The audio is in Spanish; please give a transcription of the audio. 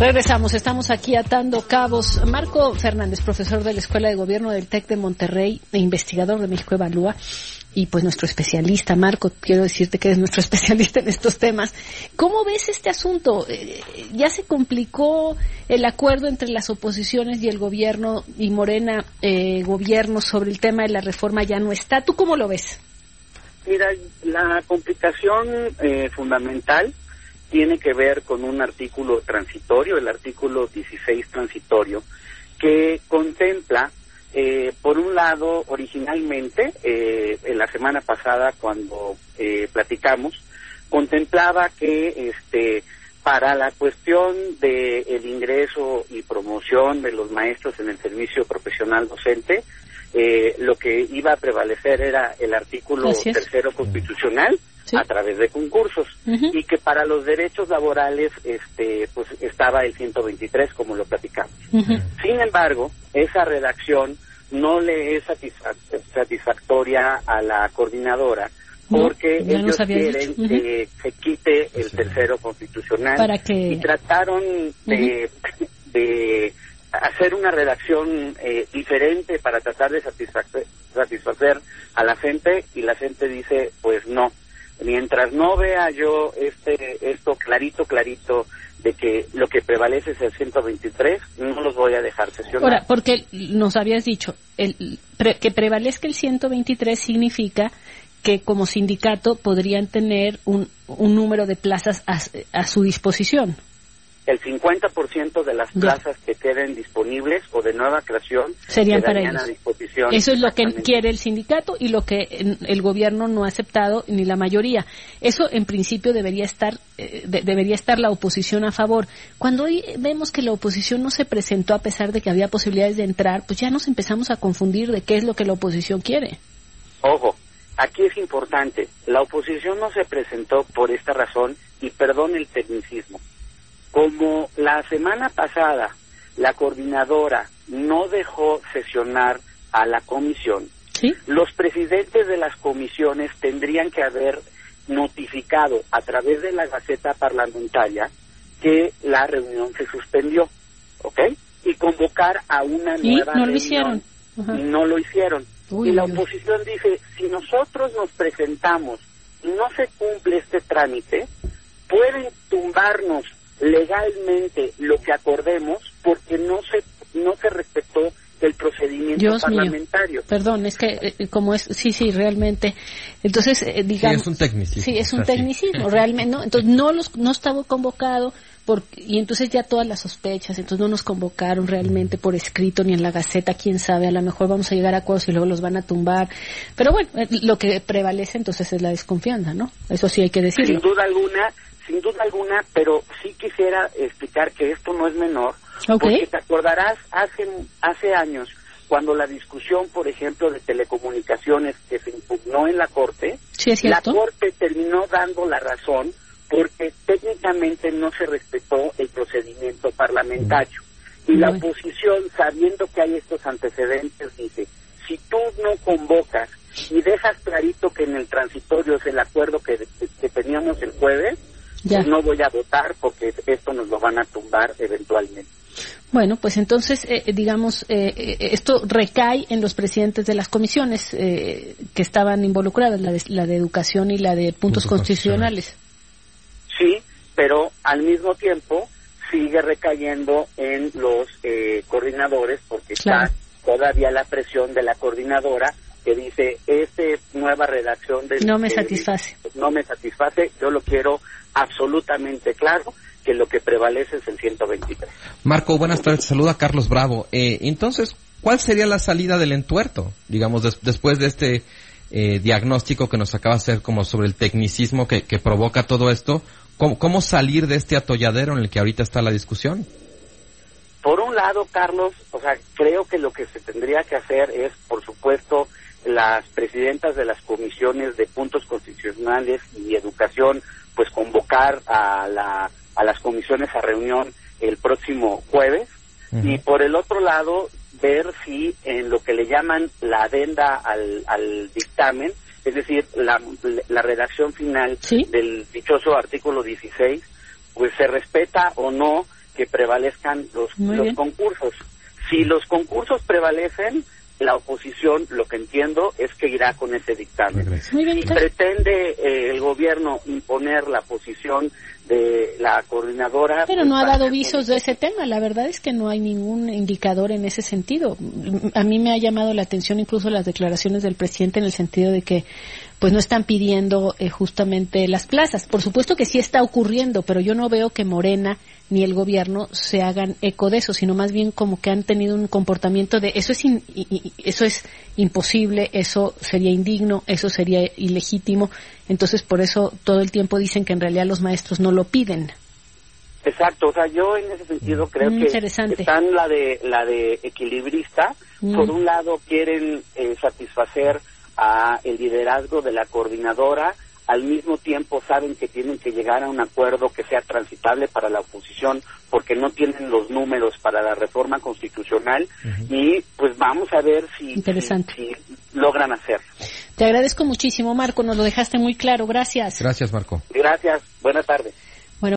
Regresamos, estamos aquí atando cabos. Marco Fernández, profesor de la Escuela de Gobierno del TEC de Monterrey e investigador de México Evalúa, y pues nuestro especialista, Marco, quiero decirte que eres nuestro especialista en estos temas. ¿Cómo ves este asunto? Eh, ¿Ya se complicó el acuerdo entre las oposiciones y el gobierno y Morena eh, gobierno sobre el tema de la reforma ya no está? ¿Tú cómo lo ves? Mira, la complicación eh, fundamental tiene que ver con un artículo transitorio, el artículo 16 transitorio, que contempla, eh, por un lado, originalmente, eh, en la semana pasada cuando eh, platicamos, contemplaba que este para la cuestión de el ingreso y promoción de los maestros en el servicio profesional docente, eh, lo que iba a prevalecer era el artículo tercero constitucional, a través de concursos y que para los derechos laborales este pues estaba el 123 como lo platicamos. Sin embargo, esa redacción no le es satisfactoria a la coordinadora porque ellos quieren que se quite el tercero constitucional y trataron de, de hacer una redacción eh, diferente para tratar de satisfacer, satisfacer a la gente y la gente dice pues no mientras no vea yo este esto clarito, clarito de que lo que prevalece es el 123, no los voy a dejar sesionar. Ahora, porque nos habías dicho, el, que prevalezca el 123 significa que como sindicato podrían tener un, un número de plazas a su disposición el 50% de las plazas que queden disponibles o de nueva creación serían para ellos. A disposición. Eso es lo que quiere el sindicato y lo que el gobierno no ha aceptado ni la mayoría. Eso en principio debería estar eh, debería estar la oposición a favor. Cuando hoy vemos que la oposición no se presentó a pesar de que había posibilidades de entrar, pues ya nos empezamos a confundir de qué es lo que la oposición quiere. Ojo, aquí es importante, la oposición no se presentó por esta razón y perdón el tecnicismo como la semana pasada la coordinadora no dejó sesionar a la comisión, los presidentes de las comisiones tendrían que haber notificado a través de la Gaceta Parlamentaria que la reunión se suspendió, ¿ok? Y convocar a una nueva no reunión. Lo hicieron. Y no lo hicieron. y la oposición dice, si nosotros nos presentamos y no se cumple este trámite, pueden tumbarnos legalmente lo que acordemos porque no se no se respetó el procedimiento parlamentario. Perdón, es que eh, como es, sí, sí, realmente. Entonces, eh, digamos. Sí, es un tecnicismo. Sí, es un tecnicismo, realmente, ¿no? Entonces, no, los, no estaba convocado por, y entonces ya todas las sospechas, entonces no nos convocaron realmente por escrito ni en la Gaceta, quién sabe, a lo mejor vamos a llegar a acuerdos y luego los van a tumbar. Pero bueno, eh, lo que prevalece entonces es la desconfianza, ¿no? Eso sí hay que decirlo. Sin duda alguna, sin duda alguna, pero sí quisiera explicar que esto no es menor, porque te acordarás hace, hace años, cuando la discusión, por ejemplo, de telecomunicaciones que se impugnó en la Corte, la Corte terminó dando la razón porque técnicamente no se respetó el procedimiento parlamentario. Y la oposición, sabiendo que hay estos antecedentes, dice, si tú no convocas y dejas clarito que en el transitorio es el acuerdo que, que teníamos el jueves, no voy a votar porque esto nos lo van a tumbar eventualmente. Bueno, pues entonces, eh, eh, digamos, eh, esto recae en los presidentes de las comisiones que estaban involucradas, la de, la de educación y la de puntos, constitucionales. Sí, pero al mismo tiempo sigue recayendo en los coordinadores porque está todavía la presión de la coordinadora que dice, esta nueva redacción de... No me satisface. No me satisface, yo lo quiero absolutamente claro que lo que prevalece es el 123. Marco, buenas tardes. Saluda Carlos Bravo. Eh, entonces, ¿cuál sería la salida del entuerto? Digamos, después de este eh, diagnóstico que nos acaba de hacer como sobre el tecnicismo que, provoca todo esto, ¿cómo, ¿cómo, salir de este atolladero en el que ahorita está la discusión? Por un lado, Carlos, o sea, creo que lo que se tendría que hacer es, por supuesto, las presidentas de las comisiones de puntos constitucionales y educación pues convocar a, la, a las comisiones a reunión el próximo jueves. Y por el otro lado ver si en lo que le llaman la adenda al, al dictamen, es decir, la, la redacción final del dichoso artículo 16, pues se respeta o no que prevalezcan los, los concursos. Si los concursos prevalecen, la oposición, lo que entiendo, es que irá con ese dictamen. pretende eh, el gobierno imponer la posición de la coordinadora. Pero no ha dado visos de ese tema. La verdad es que no hay ningún indicador en ese sentido. A mí me ha llamado la atención incluso las declaraciones del presidente en el sentido de que pues no están pidiendo eh, justamente las plazas. Por supuesto que sí está ocurriendo, pero yo no veo que Morena ni el gobierno se hagan eco de eso, sino más bien como que han tenido un comportamiento de eso es eso es imposible, eso sería indigno, eso sería ilegítimo. Entonces por eso todo el tiempo dicen que en realidad los maestros no lo piden. Exacto, o sea, yo en ese sentido creo que están la de la de equilibrista. Por un lado quieren eh, satisfacer a el liderazgo de la coordinadora, al mismo tiempo saben que tienen que llegar a un acuerdo que sea transitable para la oposición porque no tienen los números para la reforma constitucional y pues vamos a ver si, si, logran hacer. Te agradezco muchísimo, Marco, nos lo dejaste muy claro. Gracias. Gracias, Marco. Gracias. Buenas tardes.